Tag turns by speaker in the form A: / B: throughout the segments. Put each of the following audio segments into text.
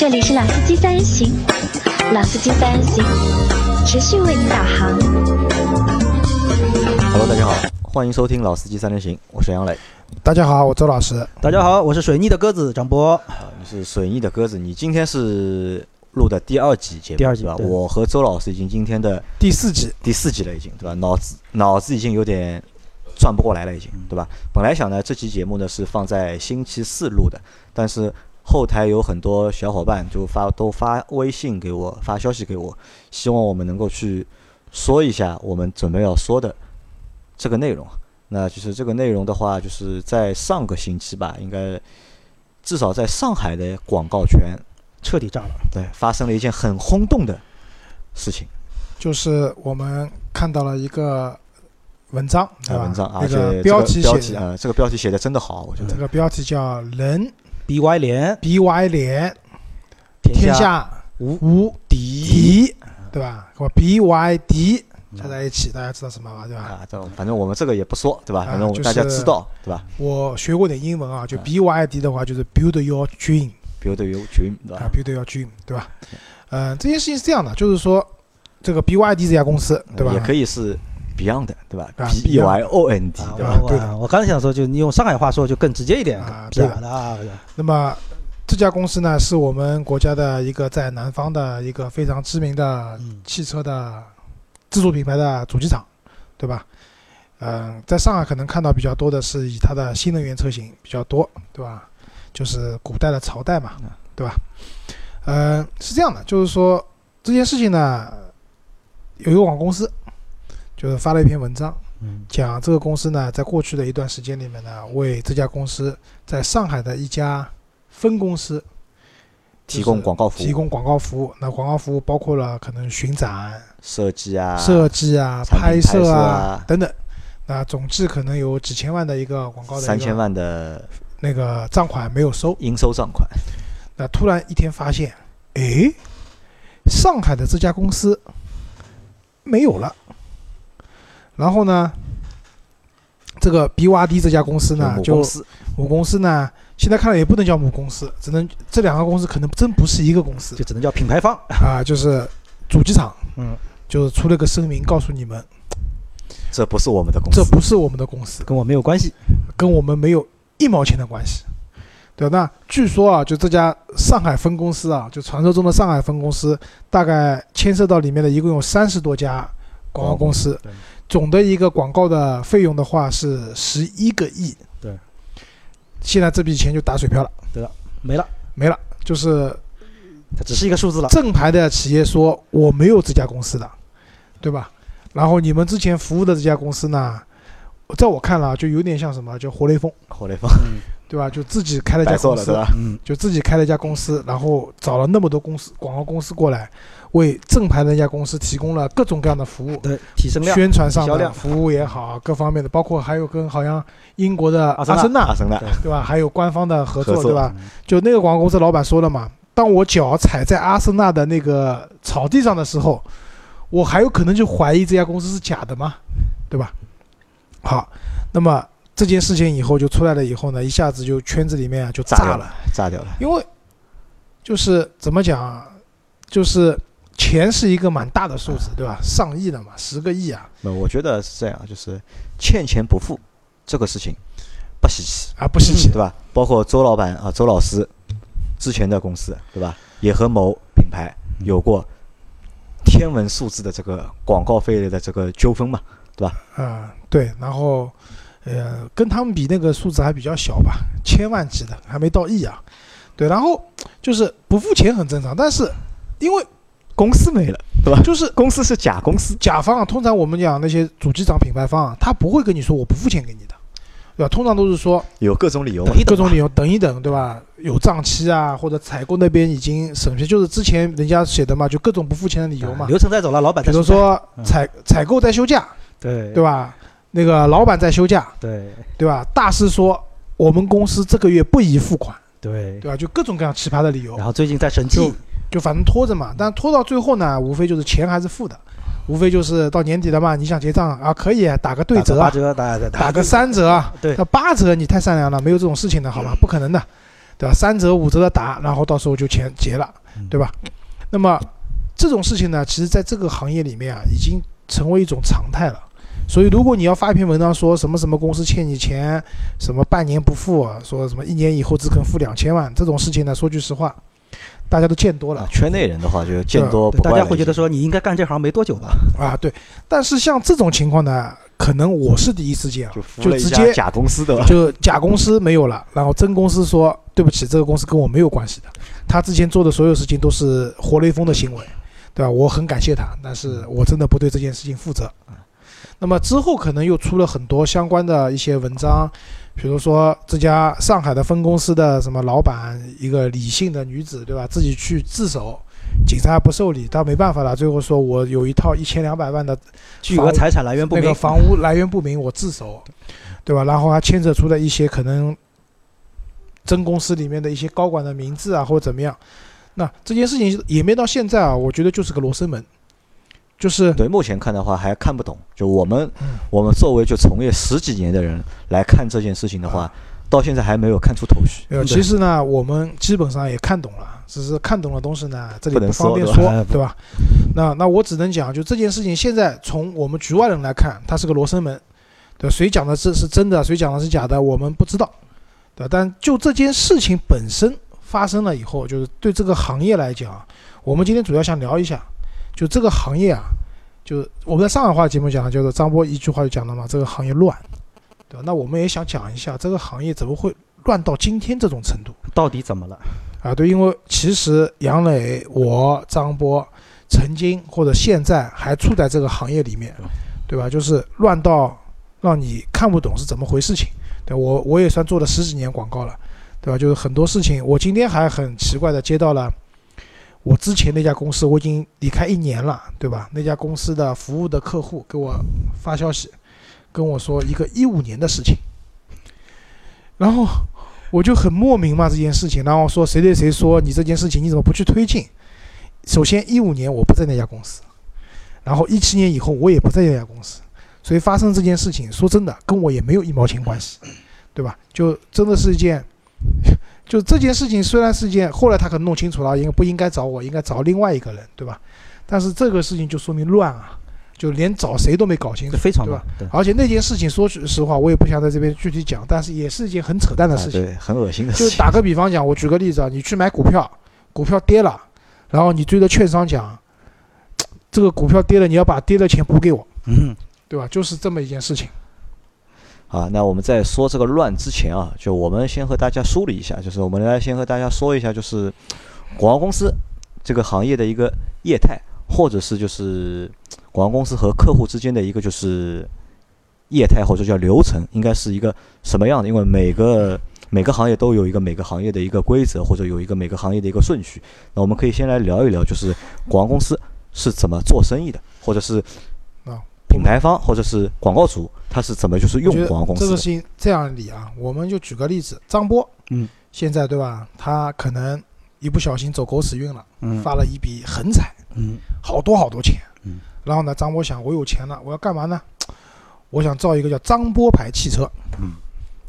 A: 这里是老司机三人行，老司机三人行，持续为您导航。
B: Hello，大家好，欢迎收听《老司机三人行》，我是杨磊。
C: 大家好，我周老师。
D: 大家好，我是水逆的鸽子张波。
B: 啊，你是水逆的鸽子，你今天是录的第二集节目？
D: 第二集对
B: 我和周老师已经今天的
C: 第四集，
B: 第四集了，已经对吧？脑子脑子已经有点转不过来了，已经对吧？本来想呢，这期节目呢是放在星期四录的，但是后台有很多小伙伴就发都发微信给我，发消息给我，希望我们能够去说一下我们准备要说的这个内容。那就是这个内容的话，就是在上个星期吧，应该至少在上海的广告圈，
D: 彻底炸了，
B: 对，发生了一件很轰动的事情。
C: 就是我们看到了一个文章，对吧？
B: 啊文章，而
C: 那
B: 且
C: 标题
B: 标
C: 写的，
B: 这个标题写的真的好，我觉得。
C: 这个标题叫“人
D: BY 连
C: BY 连
D: 天
C: 天下
D: 无
C: 无
D: 敌，”，
C: 对吧？我 BYD 加在一起，大家知道什么吧？对吧？
B: 啊，这反正我们这个也不说，对吧？
C: 啊
B: 反正我们大家知道，对吧
C: 我学过点英文啊，就
B: 啊
C: BYD 的话就是 Build Your
B: Dream？Build your dream，对
C: 啊
B: 吧
C: ？，Build Your Dream，对吧？嗯，这件事情是这样的，就是说这个 BYD 这家公司，对吧？
B: 也可以是 Beyond，对吧
C: 啊
B: ？B Y O N D，
D: 啊
B: 对吧？
D: 我
C: 对的
D: 我我刚才想说，就你用上海话说就更直接一点
C: 啊，
D: 是
C: 对的
D: 啊，
C: 那么这家公司呢，是我们国家的一个在南方的一个非常知名的
D: 嗯
C: 汽车的自主品牌的主机厂，对吧？嗯、在上海可能看到比较多的是以它的新能源车型比较多，对吧？就是古代的朝代嘛，对吧？嗯，是这样的，就是说这件事情呢，有一个广告公司就是发了一篇文章，
D: 嗯
C: 讲这个公司呢，在过去的一段时间里面呢，为这家公司在上海的一家分公司
B: 提供广告服务
C: 提供广告服务。那广告服务包括了可能巡展、
B: 设计啊，
C: 设计啊、拍摄啊
B: 啊
C: 等等。那总计可能有几千万的一个广告的
B: 三千万的
C: 那个账款没有收。
B: 应收账款，
C: 那突然一天发现，诶，上海的这家公司没有了。然后呢，这个 BYD 这家公司呢，就
B: 母公司。
C: 母公司呢，现在看来也不能叫母公司，只能这两个公司可能真不是一个公司。
D: 就只能叫品牌方。
C: 啊，就是主机厂，
D: 嗯，
C: 就是出了个声明告诉你们，
B: 这不是我们的公司，
C: 这不是我们的公司，
D: 跟我没有关系。
C: 跟我们没有一毛钱的关系。对，那据说啊，就这家上海分公司啊，就传说中的上海分公司，大概牵涉到里面的一共有三十多家广告公司。
D: 对，
C: 总的一个广告的费用的话是十一个亿。
D: 对，
C: 现在这笔钱就打水漂了，对了
D: 没了，
C: 没了，就是
D: 它只是一个数字了。
C: 正牌的企业说我没有这家公司的，对吧？然后你们之前服务的这家公司呢，在我看来啊就有点像什么，就活雷锋，
B: 活雷锋
D: 嗯
C: 对吧？就自己开了一家公司？
D: 嗯，
C: 就自己开了一家公司，然后找了那么多公司广告公司过来，为正牌的那家公司提供了各种各样的服务，
D: 对，提升量。
C: 宣传上的服务也好，各方面的，包括还有跟好像英国的
D: 阿森纳
C: 阿森纳
D: 对
C: 对吧？还有官方的合作，对吧？
D: 嗯
C: 就那个广告公司老板说了嘛，当我脚踩在阿森纳的那个草地上的时候，我还有可能就怀疑这家公司是假的吗，对吧？好，那么这件事情以后就出来了以后呢，一下子就圈子里面啊就炸了
B: 炸掉了，，炸掉了。
C: 因为就是怎么讲啊，就是钱是一个蛮大的数字，对吧？上亿的嘛，十个亿啊，
B: 那我觉得是这样，就是欠钱不付这个事情不稀奇，
C: 啊不稀奇
B: 对，吧？包括周老板啊，周老师之前的公司，对吧？也和某品牌有过天文数字的这个广告费的这个纠纷嘛，
C: 啊，对，然后呃，跟他们比那个数字还比较小吧，千万级的，还没到亿啊。对，然后就是不付钱很正常，但是因为
B: 公司没了，对吧？
C: 就是
B: 公司是假公司，
C: 甲方啊，通常我们讲那些主机厂品牌方啊，他不会跟你说我不付钱给你的，对吧？通常都是说
B: 有各种理由嘛
D: 等。一等
C: 各种理由等一等，对吧？有账期啊，或者采购那边已经审批，就是之前人家写的嘛，就各种不付钱的理由嘛。
D: 流程在走了，老板
C: 比如
D: 在休假
C: 说
D: 嗯
C: 采采购在休假，
D: 对
C: 对吧？那个老板在休假，
D: 对
C: 对吧？大师说我们公司这个月不宜付款，
D: 对
C: 对吧？就各种各样奇葩的理由
D: 然，后最近在审
C: 就
D: 计，
C: 就反正拖着嘛。但拖到最后呢，无非就是钱还是付的，无非就是到年底了嘛，你想结账啊，可以打个对折啊，
D: 打折，打打
C: 打个三折啊，
D: 对
C: 那八折你太善良了，没有这种事情的好吗？不可能的，对吧？三折五折的打，然后到时候就钱结了，对吧？那么这种事情呢，其实在这个行业里面啊，已经成为一种常态了。所以，如果你要发一篇文章说什么什么公司欠你钱，什么半年不付，说什么一年以后只肯付两千万，这种事情呢，说句实话，大家都见多了
B: 啊。圈内人的话就见多不怪。
D: 大家会觉得说你应该干这行没多久吧？
C: 啊，对。但是像这种情况呢，可能我是第一次见啊
B: 就，
C: 就直接
B: 家假公司的，
C: 就假公司没有了，然后真公司说对不起，这个公司跟我没有关系的，他之前做的所有事情都是活雷锋的行为，对吧？我很感谢他，但是我真的不对这件事情负责。那么之后可能又出了很多相关的一些文章，比如说这家上海的分公司的什么老板，一个李姓的女子，对吧？自己去自首，警察不受理，他没办法了，最后说我有一套一千两百万的
D: 巨额财产来源不明
C: 那个，房屋来源不明，我自首，对吧？然后还牵扯出了一些可能真公司里面的一些高管的名字啊，或者怎么样。那这件事情演变到现在啊，我觉得就是个罗生门，就是
B: 对，目前看的话还看不懂。就我们
C: 嗯
B: 我们作为就从业十几年的人来看这件事情的话，到现在还没有看出头绪。
C: 呃，其实呢，我们基本上也看懂了，只是看懂的东西呢，这里
B: 不能
C: 方便
B: 说对吧
C: 说，对吧？那那我只能讲，就这件事情，现在从我们局外人来看，它是个罗生门，对？谁讲的这是真的，谁讲的是假的，我们不知道，对吧？但就这件事情本身发生了以后，就是对这个行业来讲，我们今天主要想聊一下，就这个行业啊，就我们在上海话节目讲的，就是张波一句话就讲了嘛，这个行业乱，对吧？那我们也想讲一下这个行业怎么会乱到今天这种程度。
D: 到底怎么了？
C: 啊，对，因为其实杨磊、我、张波曾经或者现在还处在这个行业里面，对吧？就是乱到让你看不懂是怎么回事情。对我我也算做了十几年广告了，对吧？就是很多事情，我今天还很奇怪的接到了我之前那家公司，我已经离开一年了，对吧？那家公司的服务的客户给我发消息，跟我说一个一五年的事情，然后我就很莫名嘛这件事情，然后说谁对谁说你这件事情你怎么不去推进？首先一五年我不在那家公司，然后一七年以后我也不在那家公司，所以发生这件事情，说真的跟我也没有一毛钱关系，对吧？就真的是一件，就这件事情虽然是件，后来他可能弄清楚了，应该不应该找我，应该找另外一个人，对吧？但是这个事情就说明乱啊，就连找谁都没搞清楚，
D: 非常
C: 对吧
D: 乱？对，
C: 而且那件事情说句实话，我也不想在这边具体讲，但是也是一件很扯淡的
B: 啊
C: 事情。
B: 对，很恶心的事情。
C: 就打个比方讲，我举个例子啊，你去买股票，股票跌了，然后你追着券商讲，这个股票跌了，你要把跌的钱补给我，
D: 嗯，
C: 对吧？就是这么一件事情。
B: 啊，那我们在说这个乱之前啊，就我们先和大家梳理一下，就是我们来先和大家说一下，就是广告公司这个行业的一个业态，或者是就是广告公司和客户之间的一个就是业态或者叫流程，应该是一个什么样的？因为每个每个行业都有一个每个行业的一个规则，或者有一个每个行业的一个顺序。那我们可以先来聊一聊，就是广告公司是怎么做生意的，或者是品牌方或者是广告主他是怎么就是用广告公司
C: 这个事？情这样理啊，我们就举个例子，张波，
D: 嗯，
C: 现在对吧？他可能一不小心走狗屎运了，
D: 嗯
C: 发了一笔横财，
D: 嗯
C: 好多好多钱。
D: 嗯，
C: 然后呢，张波想，我有钱了，我要干嘛呢？我想造一个叫张波牌汽车，
D: 嗯，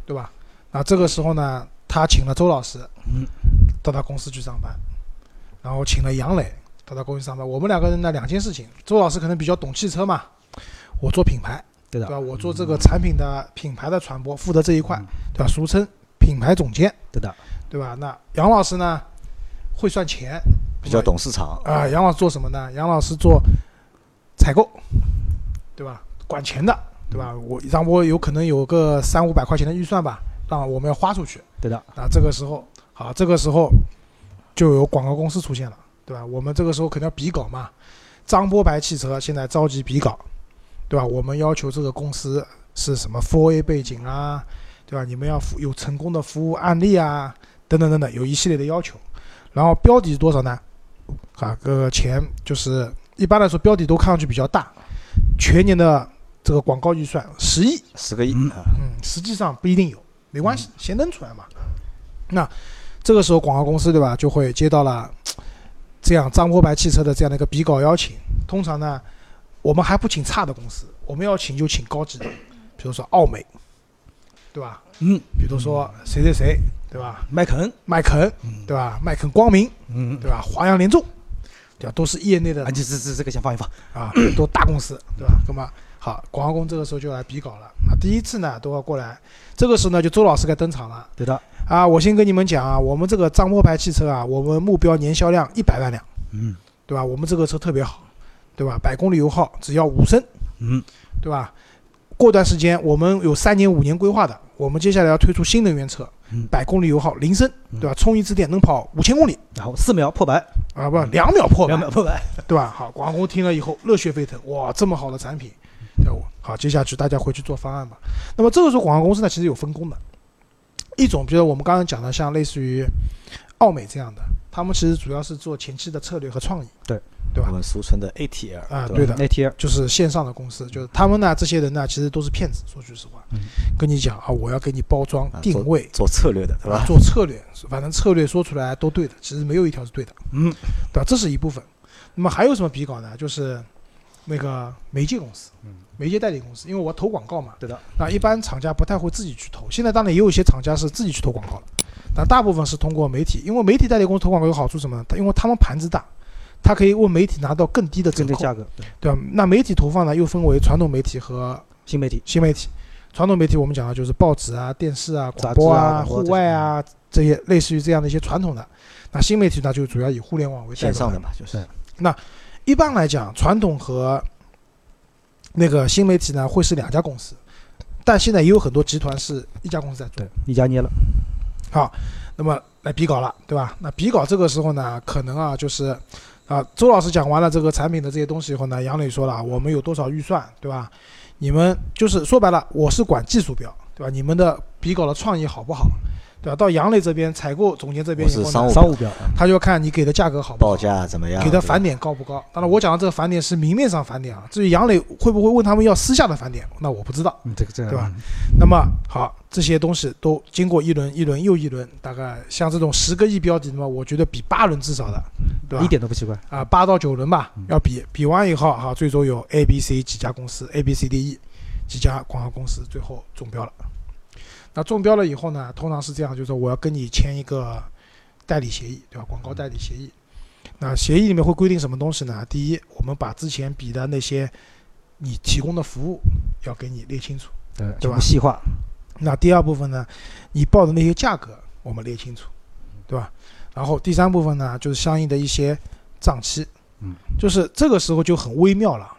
C: 对吧？那这个时候呢，他请了周老师，
D: 嗯，
C: 到他公司去上班，然后请了杨磊到他公司上班。我们两个人呢，两件事情，周老师可能比较懂汽车嘛，我做品牌，
D: 对的，
C: 对吧？我做这个产品的品牌的传播，负责这一块
D: 嗯，
C: 对吧？俗称品牌总监，
D: 对的，
C: 对吧？那杨老师呢，会算钱，
B: 比较懂市场，
C: 啊，杨老师做什么呢？杨老师做采购，对吧？管钱的，对吧？我让我有可能有个三五百块钱的预算吧，让我们要花出去。
D: 对的，
C: 啊，这个时候，好，这个时候就有广告公司出现了，对吧？我们这个时候肯定要比稿嘛。张波牌汽车现在召集比稿，对吧？我们要求这个公司是什么 for a 背景啊，对吧？你们要服有成功的服务案例啊，等等等等，有一系列的要求。然后标底是多少呢？啊，这个钱就是一般来说标底都看上去比较大，全年的这个广告预算十亿，
B: 十个亿
D: 嗯
B: 啊，
C: 嗯，实际上不一定有，没关系，先扔出来嘛。那这个时候广告公司对吧，就会接到了这样张波牌汽车的这样的一个比稿邀请。通常呢，我们还不请差的公司，我们要请就请高级的，比如说奥美，对吧？
D: 嗯，
C: 比如说谁谁谁，对吧？
D: 麦肯，
C: 麦肯，对吧？麦肯光明，
D: 嗯，
C: 对吧？华阳联众，对吧？都是业内的
D: 啊，这这这这个先放一放，
C: 啊，都大公司，对吧？那么好，广告工这个时候就来比稿了。那第一次呢都要过来，这个时候呢就周老师该登场了
D: 对的，
C: 啊！我先跟你们讲啊，我们这个张波牌汽车啊，我们目标年销量一百万辆，
D: 嗯
C: 对吧？我们这个车特别好，对吧？百公里油耗只要五升，
D: 嗯，
C: 对吧？过段时间我们有三年、五年规划的，我们接下来要推出新能源车
D: 嗯，
C: 百公里油耗零升，
D: 嗯
C: 对吧？充一次电能跑五千公里
D: 然后四秒破百，
C: 啊，不，两秒破百
D: 两，秒破百，
C: 对吧？好，广告公听了以后热血沸腾，哇，这么好的产品，对吧？好，接下去大家回去做方案吧。那么这个时候广告公司呢，其实有分工的，一种比如我们刚刚讲的，像类似于奥美这样的，他们其实主要是做前期的策略和创意，
D: 对
C: 对吧
B: 我们俗称的 ATL
C: 啊，
B: 对
C: 的
D: ，ATL，
C: 就是线上的公司，就是他们呢，这些人呢，其实都是骗子。说句实话，
D: 嗯
C: 跟你讲啊，我要给你包装
B: 啊
C: 定位，
B: 做策略的，对
C: 啊
B: 吧？
C: 做策略，反正策略说出来都对的，其实没有一条是对的，
D: 嗯，
C: 对吧？这是一部分。那么还有什么比稿呢？就是那个媒介公司，
D: 嗯，
C: 媒介代理公司，因为我投广告嘛，
D: 对的，
C: 那一般厂家不太会自己去投。现在当然也有一些厂家是自己去投广告了，但大部分是通过媒体，因为媒体代理公司投广告有好处什么呢？因为他们盘子大，它可以为媒体拿到更低的折扣，
D: 价格，对，
C: 对吧？那媒体投放呢又分为传统媒体和
D: 新媒体，
C: 新媒体。传统媒体我们讲的就是报纸啊、电视啊、
D: 杂
C: 广播
D: 志啊
C: 户外啊这些类似于这样的一些传统的。那新媒体呢，就主要以互联网为。
B: 线上的嘛，就是那
C: 一般来讲，传统和那个新媒体呢会是两家公司，但现在也有很多集团是一家公司在做
D: 对。，一家捏了，
C: 好，那么来比稿了，对吧？那比稿这个时候呢，可能啊就是啊，周老师讲完了这个产品的这些东西以后呢，杨磊说了，我们有多少预算，对吧？你们就是说白了，我是管技术标，对吧？你们的笔稿的创意好不好，对吧？到杨磊这边采购总监这边以后呢，
B: 我是商务
D: 商务标，
C: 他就要看你给的价格好不好
B: 报。价怎么样？
C: 给的返点高不高？当然，我讲的这个返点是明面上返点啊。至于杨磊会不会问他们要私下的返点，那我不知道。
D: 嗯，这个这样，
C: 对吧？那么好，这些东西都经过一轮一轮又一轮，大概像这种十个亿标的嘛，我觉得比八轮至少的，对吧？
D: 一点都不奇怪，
C: 啊，八到九轮吧
D: 嗯，
C: 要比比完以后哈，最终有 A、B、C 几家公司，A、B、C、D、E 几家广告公司最后中标了。那中标了以后呢，通常是这样，就是说我要跟你签一个代理协议，对吧？广告代理协议。那协议里面会规定什么东西呢？第一，我们把之前比的那些你提供的服务要给你列清楚。
D: 对
C: 对吧
D: 细化，
C: 那第二部分呢，你报的那些价格我们列清楚，对吧？然后第三部分呢，就是相应的一些账期，
D: 嗯，
C: 就是这个时候就很微妙了，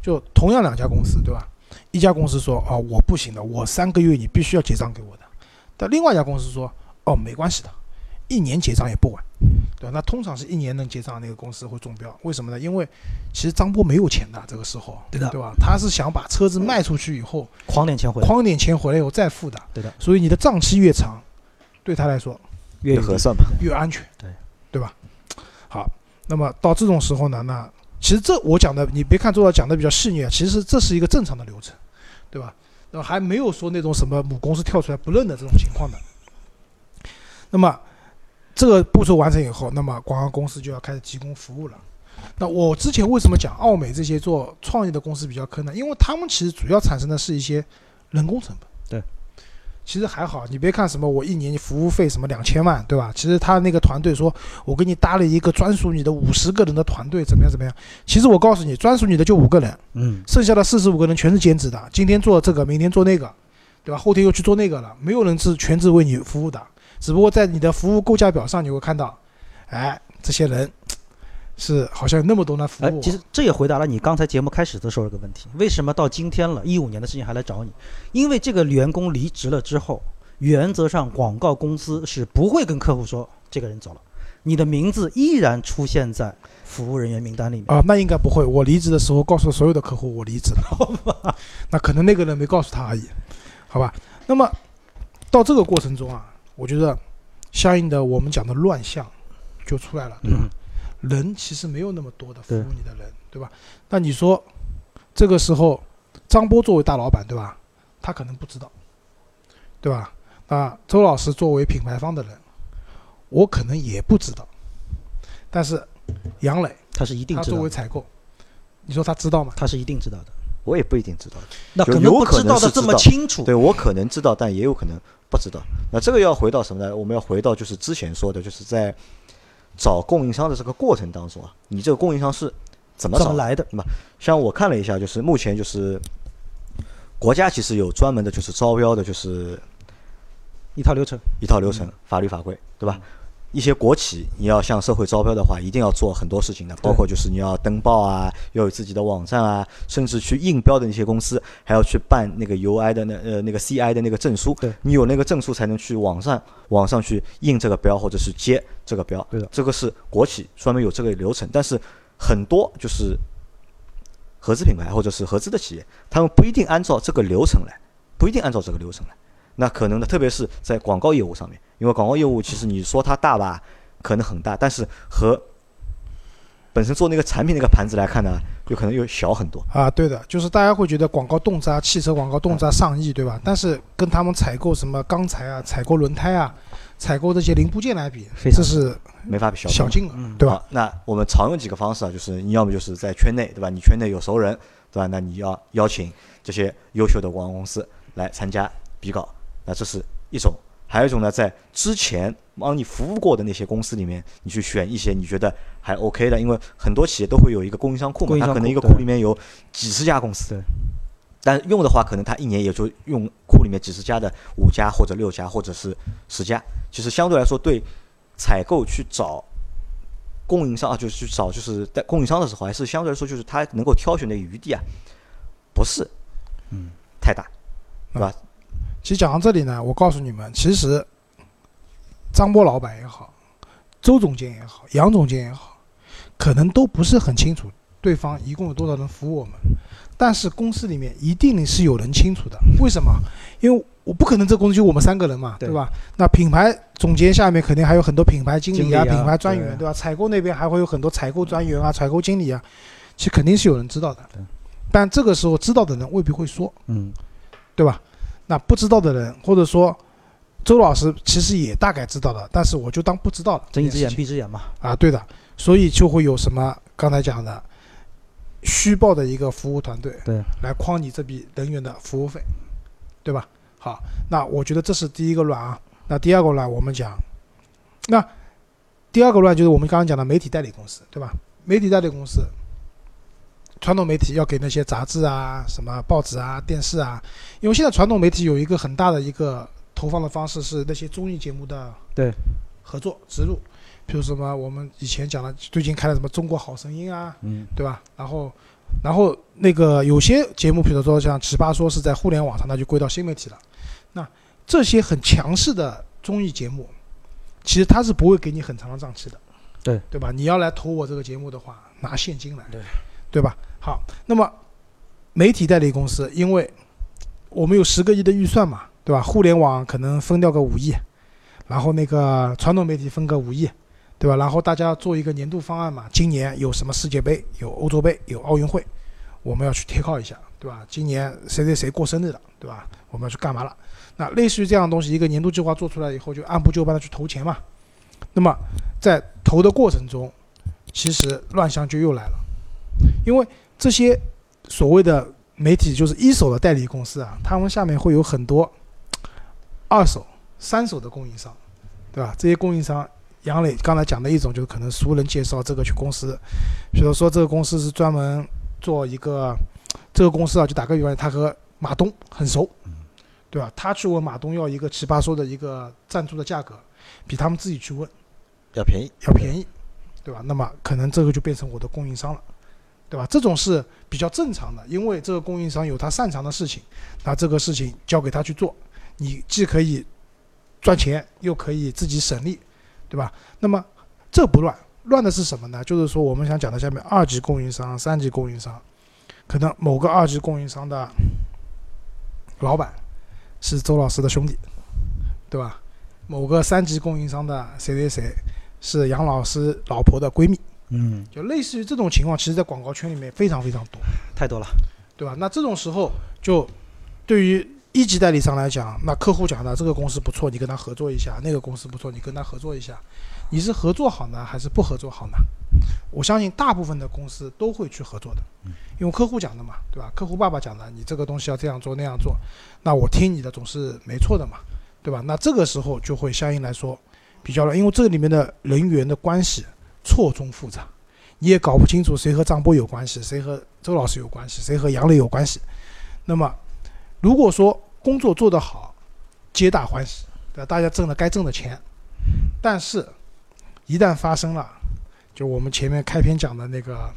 C: 就同样两家公司，对吧？一家公司说哦我不行的，我三个月你必须要结账给我的，但另外一家公司说哦没关系的，一年结账也不晚，对吧？那通常是一年能结账那个公司会中标，为什么呢？因为其实张波没有钱的这个时候，
D: 对的
C: 对吧？他是想把车子卖出去以后。
D: 狂点钱回来，
C: 框点钱回来以后再付的，
D: 对的，
C: 所以你的账期越长，对他来说
D: 越
B: 越合算嘛。
C: 越安全，
D: 对
C: 对吧？好，那么到这种时候呢，那其实这我讲的，你别看周老讲的比较细腻啊，其实这是一个正常的流程，对吧？那还没有说那种什么母公司跳出来不认的这种情况的。那么这个步骤完成以后，那么广告公司就要开始提供服务了。那我之前为什么讲奥美这些做创意的公司比较坑呢？因为他们其实主要产生的是一些人工成本。
D: 对，
C: 其实还好，你别看什么我一年服务费什么两千万，对吧？其实他那个团队说，我给你搭了一个专属你的五十个人的团队，怎么样怎么样？其实我告诉你，专属你的就五个人，
D: 嗯，
C: 剩下的四十五个人全是兼职的，今天做这个，明天做那个，对吧？后天又去做那个了，没有人是全职为你服务的，只不过在你的服务构架表上你会看到，哎，这些人是好像有那么多人服务
D: 其实这也回答了你刚才节目开始的时候一个问题：为什么到今天了，一五年的事情还来找你？因为这个员工离职了之后，原则上广告公司是不会跟客户说这个人走了，你的名字依然出现在服务人员名单里面。
C: 啊，那应该不会。我离职的时候告诉所有的客户我离职了，那可能那个人没告诉他而已，好吧？那么到这个过程中啊，我觉得相应的我们讲的乱象就出来了，对吧？
D: 嗯，
C: 人其实没有那么多的服务你的人，对吧？那你说这个时候，张波作为大老板，对吧？他可能不知道，对吧？那周老师作为品牌方的人，我可能也不知道，但是杨磊
D: 他是一定
C: 他
D: 知道的，
C: 作为采购，你说他知道吗？
D: 他是一定知道的。
B: 我也不一定知道，
D: 那
B: 可
D: 可能不知道的这么清楚。
B: 对我可能知道，但也有可能不知道。那这个要回到什么呢？我们要回到就是之前说的，就是在找供应商的这个过程当中啊，你这个供应商是怎么找的？
D: 怎么来的？
B: 像我看了一下，就是目前就是国家其实有专门的，就是招标的，就是
D: 一套流程，
B: 一套流程、法律法规，对吧？一些国企你要向社会招标的话，一定要做很多事情的，包括就是你要登报啊，要有自己的网站啊，甚至去应标的那些公司还要去办那个 UI 的那呃那个 CI 的那个证书，
D: 对。
B: 你有那个证书才能去网上网上去印这个标或者是接这个标，
D: 对的。
B: 这个是国企专门有这个流程，但是很多就是合资品牌或者是合资的企业，他们不一定按照这个流程来，不一定按照这个流程来。那可能呢，特别是在广告业务上面，因为广告业务其实你说它大吧，可能很大，但是和本身做那个产品那个盘子来看呢，就可能又小很多。
C: 啊，对的，就是大家会觉得广告动辄汽车广告动辄上亿，对吧？但是跟他们采购什么钢材啊、采购轮胎啊、采购这些零部件来比，
D: 非常
C: 这是
B: 没法比小
C: 小金额
D: 嗯，
C: 对吧？
B: 好那我们常用几个方式啊，就是你要么就是在圈内，对吧？你圈内有熟人，对吧？那你要邀请这些优秀的广告公司来参加比稿，那这是一种。还有一种呢，在之前帮你服务过的那些公司里面，你去选一些你觉得还 OK 的，因为很多企业都会有一个供应商库嘛，
D: 供应商
B: 它可能一个
D: 库
B: 里面有几十家公司，但用的话，可能它一年也就用库里面几十家的五家或者六家或者是十家，其实相对来说对采购去找供应商啊，就是去找就是在供应商的时候，还是相对来说就是他能够挑选的余地啊，不是
D: 嗯。
B: 太大，对吧？
C: 其实讲到这里呢，我告诉你们，其实张波老板也好，周总监也好，杨总监也好，可能都不是很清楚对方一共有多少人服务我们，但是公司里面一定是有人清楚的。为什么？因为我不可能这公司就我们三个人嘛，
D: 对
C: 对吧？那品牌总监下面肯定还有很多品牌经理啊、
D: 理啊
C: 品牌专员，
D: 对
C: 对吧？采购那边还会有很多采购专员啊、采购经理啊，其实肯定是有人知道的。但这个时候知道的人未必会说，
D: 嗯，
C: 对吧？那不知道的人，或者说周老师其实也大概知道的，但是我就当不知道了。
D: 睁一只眼闭一只眼嘛。
C: 啊，对的，所以就会有什么刚才讲的虚报的一个服务团队，
D: 对，
C: 来框你这笔人员的服务费，对吧？好，那我觉得这是第一个乱啊。那第二个乱，我们讲，那第二个乱就是我们刚刚讲的媒体代理公司，对吧？媒体代理公司，传统媒体要给那些杂志啊、什么报纸啊、电视啊，因为现在传统媒体有一个很大的一个投放的方式是那些综艺节目的
D: 对
C: 合作植入，比如什么我们以前讲的，最近开了什么《中国好声音》啊，
D: 嗯，
C: 对吧？然后，然后那个有些节目，比如说像《奇葩说》是在互联网上，那就归到新媒体了。那这些很强势的综艺节目，其实它是不会给你很长的账期的，
D: 对
C: 对吧？你要来投我这个节目的话，拿现金来，
D: 对
C: 对吧？好，那么媒体代理公司，因为我们有十个亿的预算嘛，对吧？互联网可能分掉个五亿，然后那个传统媒体分个五亿，对吧？然后大家做一个年度方案嘛，今年有什么世界杯，有欧洲杯，有奥运会，我们要去贴靠一下，对吧？今年谁谁谁过生日了，对吧？我们要去干嘛了？那类似于这样的东西，一个年度计划做出来以后，就按部就班的去投钱嘛。那么在投的过程中，其实乱象就又来了，因为这些所谓的媒体就是一手的代理公司啊，他们下面会有很多二手、三手的供应商，对吧？这些供应商，杨磊刚才讲的一种就是可能熟人介绍这个去公司，比如说这个公司是专门做一个这个公司啊，就打个比方，他和马东很熟，对吧？他去问马东要一个奇葩说的一个赞助的价格，比他们自己去问
B: 要便宜，
C: 要便宜，对吧？那么可能这个就变成我的供应商了，对吧？这种是比较正常的，因为这个供应商有他擅长的事情，那这个事情交给他去做，你既可以赚钱，又可以自己省力，对吧？那么这不乱，乱的是什么呢？就是说我们想讲的下面二级供应商、三级供应商，可能某个二级供应商的老板是周老师的兄弟，对吧？某个三级供应商的谁谁谁是杨老师老婆的闺蜜，
D: 嗯，
C: 就类似于这种情况，其实在广告圈里面非常非常多，
D: 太多了。
C: 对吧？那这种时候，就对于一级代理商来讲，那客户讲的这个公司不错，你跟他合作一下；那个公司不错，你跟他合作一下。你是合作好呢，还是不合作好呢？我相信大部分的公司都会去合作的，因为客户讲的嘛，对吧？客户爸爸讲的，你这个东西要这样做那样做，那我听你的总是没错的嘛，对对吧？那这个时候就会相应来说比较乱，因为这里面的人员的关系错综复杂，你也搞不清楚谁和张波有关系，谁和周老师有关系，谁和杨磊有关系。那么，如果说工作做得好，皆大欢喜，对吧？大家挣了该挣的钱，但是，一旦发生了，就我们前面开篇讲的那个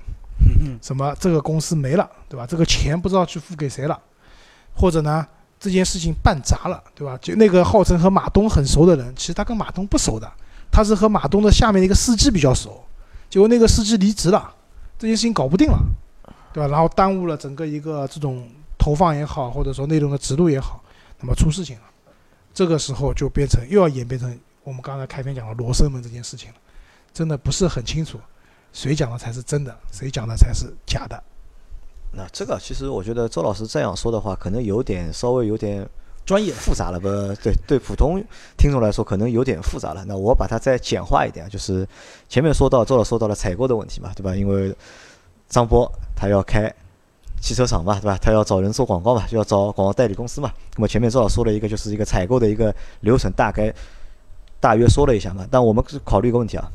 D: 嗯
C: 什么这个公司没了，对吧？这个钱不知道去付给谁了，或者呢这件事情办砸了，对吧？就那个号称和马东很熟的人，其实他跟马东不熟的，他是和马东的下面的一个司机比较熟，结果那个司机离职了，这件事情搞不定了，对吧？然后耽误了整个一个这种投放也好，或者说内容的植入也好，那么出事情了，这个时候就变成又要演变成我们刚才开篇讲的罗生门这件事情了，真的不是很清楚。谁讲的才是真的，谁讲的才是假的？
B: 那这个其实我觉得周老师这样说的话，可能有点稍微有点
D: 专业
B: 复杂了，不对，对普通听众来说可能有点复杂了。那我把它再简化一点，就是前面说到周老说到了采购的问题嘛，对吧？因为张波他要开汽车厂嘛，对吧？他要找人做广告嘛，就要找广告代理公司嘛。那么前面周老说了一个，就是一个采购的一个流程，大概大约说了一下嘛。但我们考虑一个问题啊，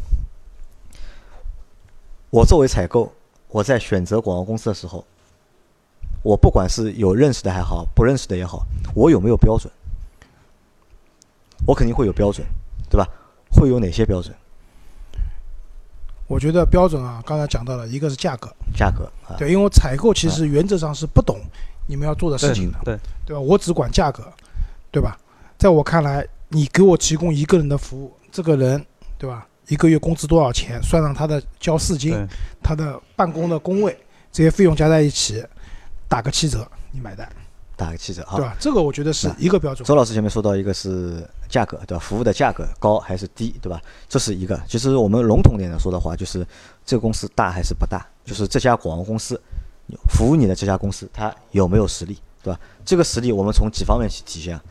B: 我作为采购，我在选择广告公司的时候，我不管是有认识的还好，不认识的也好，我有没有标准？我肯定会有标准，对吧？会有哪些标准？
C: 我觉得标准啊，刚才讲到了，一个是价格，
B: 价格啊，
C: 对，因为采购其实原则上是不懂你们要做的事情的，
D: 对，
C: 对吧？我只管价格，对吧？在我看来，你给我提供一个人的服务，这个人，对吧？一个月工资多少钱？算上他的交四金，他的办公的工位，这些费用加在一起，打个七折，你买单，
B: 打个七折啊
C: 对。吧？这个我觉得是一个标准。
B: 周老师前面说到一个是价格，对吧？服务的价格高还是低，对吧？这是一个。其实我们笼统点的说的话，就是这个公司大还是不大，就是这家广告公司服务你的这家公司，它有没有实力，对吧？这个实力我们从几方面去体现啊？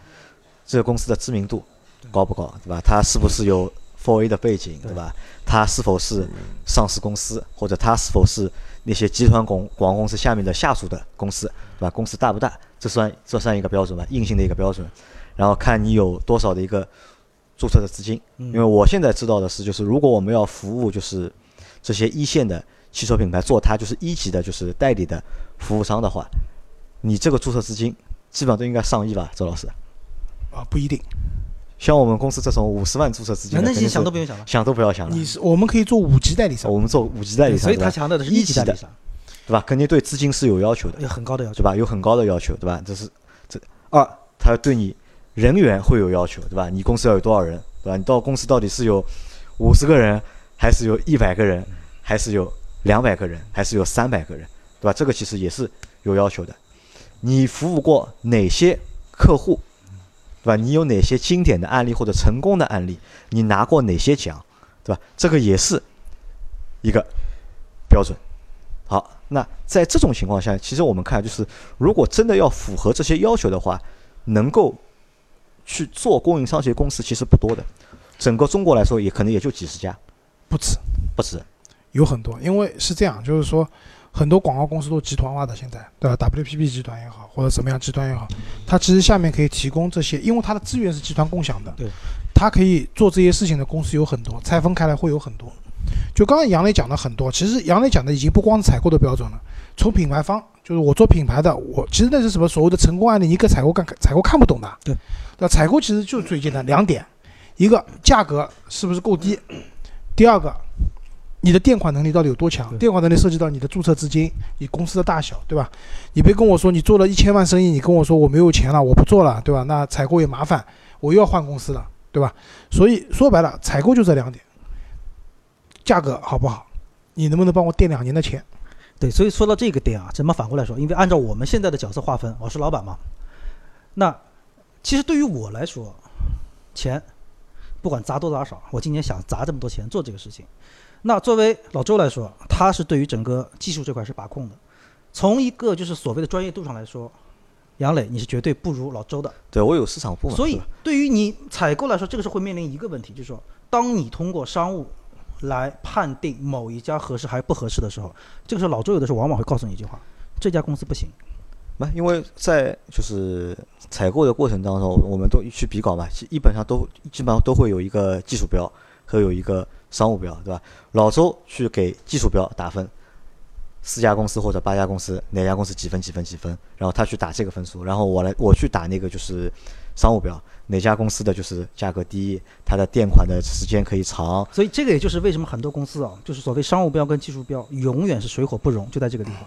B: 这个公司的知名度高不高，对吧？它是不是有4 A 的背景，对吧？它是否是上市公司，或者它是否是那些集团广广告公司下面的下属的公司，对吧？公司大不大？这算这算一个标准吧，硬性的一个标准。然后看你有多少的一个注册的资金，
D: 嗯
B: 因为我现在知道的是，就是如果我们要服务就是这些一线的汽车品牌，做它就是一级的，就是代理的服务商的话，你这个注册资金基本上都应该上亿吧，周老师。
C: 啊，不一定。
B: 像我们公司这种五十万注册资金的，
D: 那你
B: 肯定是
D: 想都不用想了。
B: 想都不要想了
C: 你。是我们可以做五级代理商，
B: 我们做五级代理商，
D: 所以他强调的是
B: 一级
D: 代理商，
B: 对吧？肯定对资金是有要求的，
D: 有很高的要求
B: 对。吧？有很高的要求，对吧？这是这二，他对你人员会有要求，对吧？你公司要有多少人，对吧？你到公司到底是有五十个人，还是有一百个人，还是有两百个人，还是有三百个人，对吧？这个其实也是有要求的。你服务过哪些客户，对吧？你有哪些经典的案例或者成功的案例？你拿过哪些奖，对吧？这个也是一个标准。好，那在这种情况下，其实我们看就是，如果真的要符合这些要求的话，能够去做供应商这些公司其实不多的，整个中国来说也可能也就几十家，
C: 不止
B: 不止。
C: 有很多，因为是这样，就是说很多广告公司都集团化的，现在对吧？WPP 集团也好，或者怎么样集团也好，它其实下面可以提供这些，因为它的资源是集团共享的，
D: 对，
C: 它可以做这些事情的公司有很多，拆分开来会有很多。就刚刚杨磊讲的很多，其实杨磊讲的已经不光是采购的标准了，从品牌方，就是我做品牌的，我其实那是什么所谓的成功案例，你一个采购看采购看不懂的，
D: 对，
C: 那采购其实就最简单两点，一个价格是不是够低，第二个你的垫款能力到底有多强？垫款能力涉及到你的注册资金、你公司的大小，对吧？你别跟我说你做了一千万生意，你跟我说我没有钱了，我不做了，对吧？那采购也麻烦，我又要换公司了，对吧？所以说白了，采购就这两点，价格好不好？你能不能帮我垫两年的钱？
D: 对，所以说到这个点啊，怎么反过来说？因为按照我们现在的角色划分，我是老板嘛。那其实对于我来说，钱不管砸多砸少，我今年想砸这么多钱做这个事情。那作为老周来说，他是对于整个技术这块是把控的。从一个就是所谓的专业度上来说，杨磊你是绝对不如老周的。
B: 对我有市场部门，
D: 所以
B: 对
D: 于你采购来说，这个是会面临一个问题，就是说，当你通过商务来判定某一家合适还是不合适的时候，这个时候老周有的时候往往会告诉你一句话：这家公司不行，
B: 那因为在就是采购的过程当中，我们都去比稿嘛，基基本上都基本上都会有一个技术标会有一个商务标，对吧？老周去给技术标打分，四家公司或者八家公司哪家公司几分几分几分，然后他去打这个分数，然后我来我去打那个就是商务标，哪家公司的就是价格低，它的垫款的时间可以长，
D: 所以这个也就是为什么很多公司啊，就是所谓商务标跟技术标永远是水火不容，就在这个地方。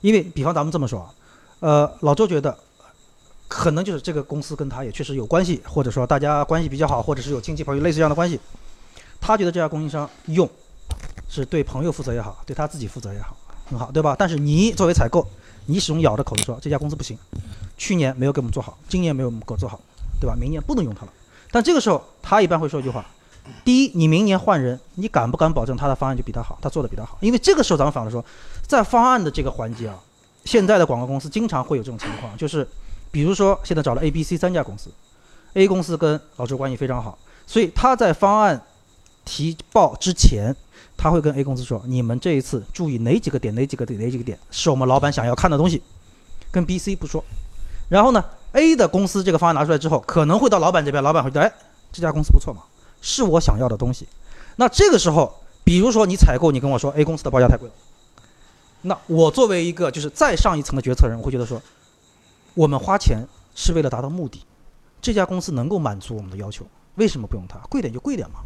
D: 因为比方咱们这么说啊，呃，老周觉得可能就是这个公司跟他也确实有关系，或者说大家关系比较好，或者是有亲戚朋友类似这样的关系，他觉得这家供应商用是对朋友负责也好，对他自己负责也好，很好，对吧？但是你作为采购，你始终咬着口子说这家公司不行，去年没有给我们做好，今年没有给我们做好，对吧？明年不能用它了。但这个时候他一般会说一句话：第一，你明年换人，你敢不敢保证他的方案就比他好，他做的比他好？因为这个时候咱们反过来说，在方案的这个环节啊，现在的广告公司经常会有这种情况，就是比如说现在找了 A、B、C 三家公司，A 公司跟老周关系非常好，所以他在方案提报之前，他会跟 A 公司说：你们这一次注意哪几个点、哪几个点、哪几个点是我们老板想要看的东西，跟 B、C 不说。然后呢，A 的公司这个方案拿出来之后，可能会到老板这边，老板会觉得：哎，这家公司不错嘛，是我想要的东西。那这个时候，比如说你采购，你跟我说 A 公司的报价太贵了。那我作为一个就是再上一层的决策人，我会觉得说，我们花钱是为了达到目的，这家公司能够满足我们的要求，为什么不用它？贵点就贵点嘛。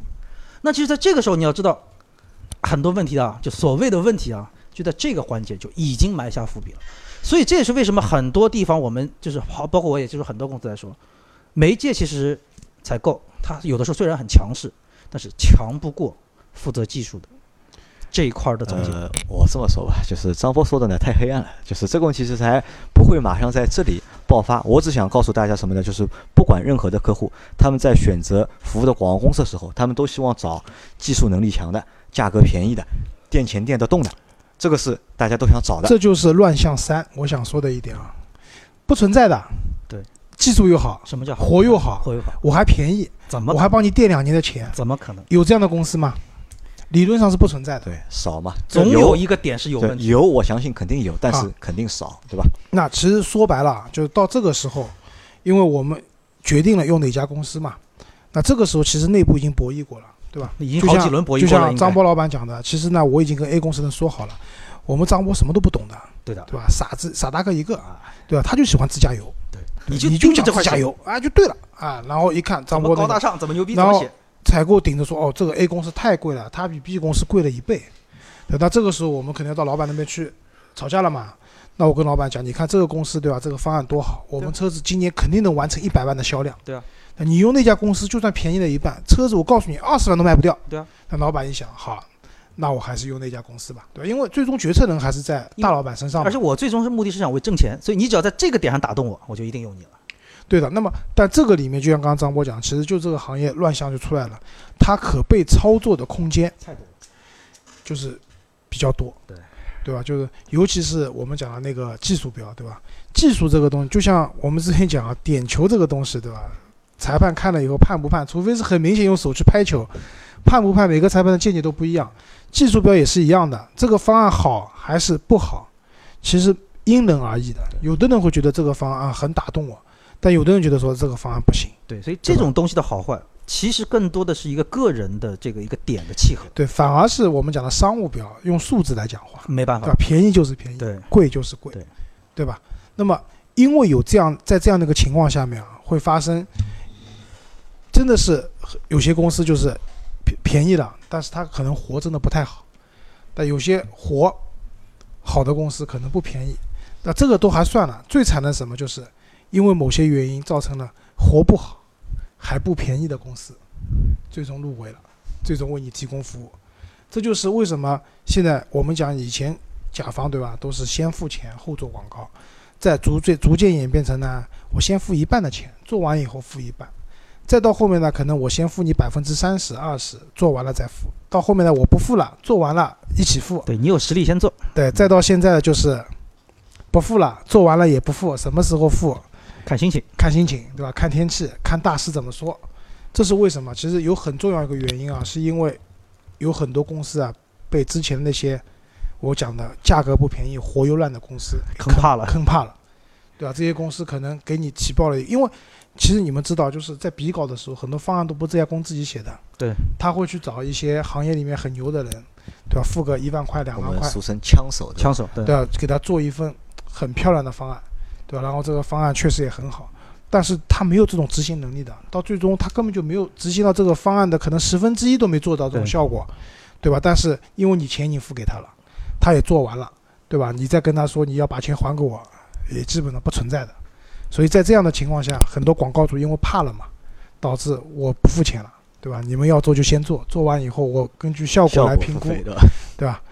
D: 那其实，在这个时候你要知道，很多问题啊，就所谓的问题啊，就在这个环节就已经埋下伏笔了。所以这也是为什么很多地方我们就是好，包括我也就是很多公司来说，媒介其实采购他有的时候虽然很强势，但是强不过负责技术的这一块儿的总结。
B: 呃，我这么说吧，就是张波说的呢太黑暗了，就是这个问题其实还不会马上在这里爆发。我只想告诉大家什么呢？就是不管任何的客户，他们在选择服务的广告公司的时候，他们都希望找技术能力强的、价格便宜的、垫钱垫得动的，这个是大家都想找的。
C: 这就是乱象三，我想说的一点啊，不存在的。
D: 对，
C: 技术又好，
D: 什么叫
C: 活又好，
D: 活又好？
C: 我还便宜，
D: 怎么
C: 我还帮你垫两年的钱，
D: 怎么可能？
C: 有这样的公司吗？理论上是不存在的。
B: 对，少嘛，
D: 总
B: 有
D: 有一个点是有
B: 对
D: 问题。
B: 有，我相信肯定有，但是
C: 啊
B: 肯定少，对吧？
C: 那其实说白了啊，就是到这个时候，因为我们决定了用哪家公司嘛，那这个时候其实内部已经博弈过了，对吧？
D: 已经好几轮博弈过了，应该
C: 像张波老板讲的，其实呢，我已经跟 A 公司人说好了，我们张波什么都不懂的，
D: 对的，
C: 对吧？傻子傻大个一个，对吧？他就喜欢自驾游，
D: 对，
C: 你
D: 你就
C: 你就讲
D: 这块写
C: 自驾游啊，就对了啊。然后一看张波那个
D: 高大上，怎么牛逼，怎么写。
C: 采购顶着说，哦，这个 A 公司太贵了，它比 B 公司贵了一倍。对，那这个时候我们肯定要到老板那边去吵架了嘛。那我跟老板讲，你看这个公司对吧？这个方案多好，我们车子今年肯定能完成一百万的销量。
D: 对啊。
C: 那你用那家公司，就算便宜了一半，车子我告诉你二十万都卖不掉。
D: 对啊。
C: 那老板一想，好，那我还是用那家公司吧，对吧？因为最终决策人还是在大老板身上嘛
D: 而且。我最终是目的是想为挣钱，所以你只要在这个点上打动我，我就一定用你了。
C: 对的，那么但这个里面，就像刚刚张波讲，其实就这个行业乱象就出来了，它可被操作的空间
D: 太多。
C: 就是比较多，
D: 对
C: 对吧？就是尤其是我们讲的那个技术标，对吧？技术这个东西，就像我们之前讲啊，点球这个东西，对吧？裁判看了以后判不判，除非是很明显用手去拍球，判不判，每个裁判的见解都不一样。技术标也是一样的，这个方案好还是不好，其实因人而异的。有的人会觉得这个方案很打动我，但有的人觉得说这个方案不行。
D: 对，所以这种东西的好坏，其实更多的是一个个人的这个一个点的契合，
C: 对，反而是我们讲的商务标，用数字来讲话，
D: 没办法
C: 对吧。？便宜就是便宜，
D: 对，
C: 贵就是贵，
D: 对
C: 对吧？那么因为有这样在这样的一个情况下面啊，会发生，真的是有些公司就是便便宜了，但是它可能活真的不太好，但有些活好的公司可能不便宜，那这个都还算了，最惨的什么？就是因为某些原因造成了活不好还不便宜的公司，最终入围了，最终为你提供服务。这就是为什么现在我们讲以前甲方对吧，都是先付钱后做广告，再逐渐逐渐演变成呢，我先付一半的钱，做完以后付一半，再到后面呢，可能我先付你百分之三十、二十，做完了再付，到后面呢我不付了，做完了一起付，
D: 对你有实力先做，
C: 对，再到现在就是不付了，做完了也不付，什么时候付
D: 看心情。
C: 看心情，对吧？看天气，看大师怎么说。这是为什么？其实有很重要一个原因啊，是因为有很多公司啊，被之前那些我讲的价格不便宜、活又烂的公司给
D: 坑怕了
C: 坑怕了。对吧？这些公司可能给你提报了，因为其实你们知道，就是在比稿的时候，很多方案都不是这家公司自己写的，
D: 对，
C: 他会去找一些行业里面很牛的人，对吧？付个一万块、两万块，
B: 俗称枪手，
D: 枪手对
C: 对吧？给他做一份很漂亮的方案，对吧？然后这个方案确实也很好，但是他没有这种执行能力的，到最终他根本就没有执行到这个方案的可能十分之一都没做到这种效果，对吧？但是因为你钱已经付给他了，他也做完了，对吧？你再跟他说你要把钱还给我，也基本上不存在的。所以在这样的情况下，很多广告主因为怕了嘛，导致我不付钱了，对吧？你们要做就先做，做完以后我根据效
B: 效果
C: 果来评估，对吧？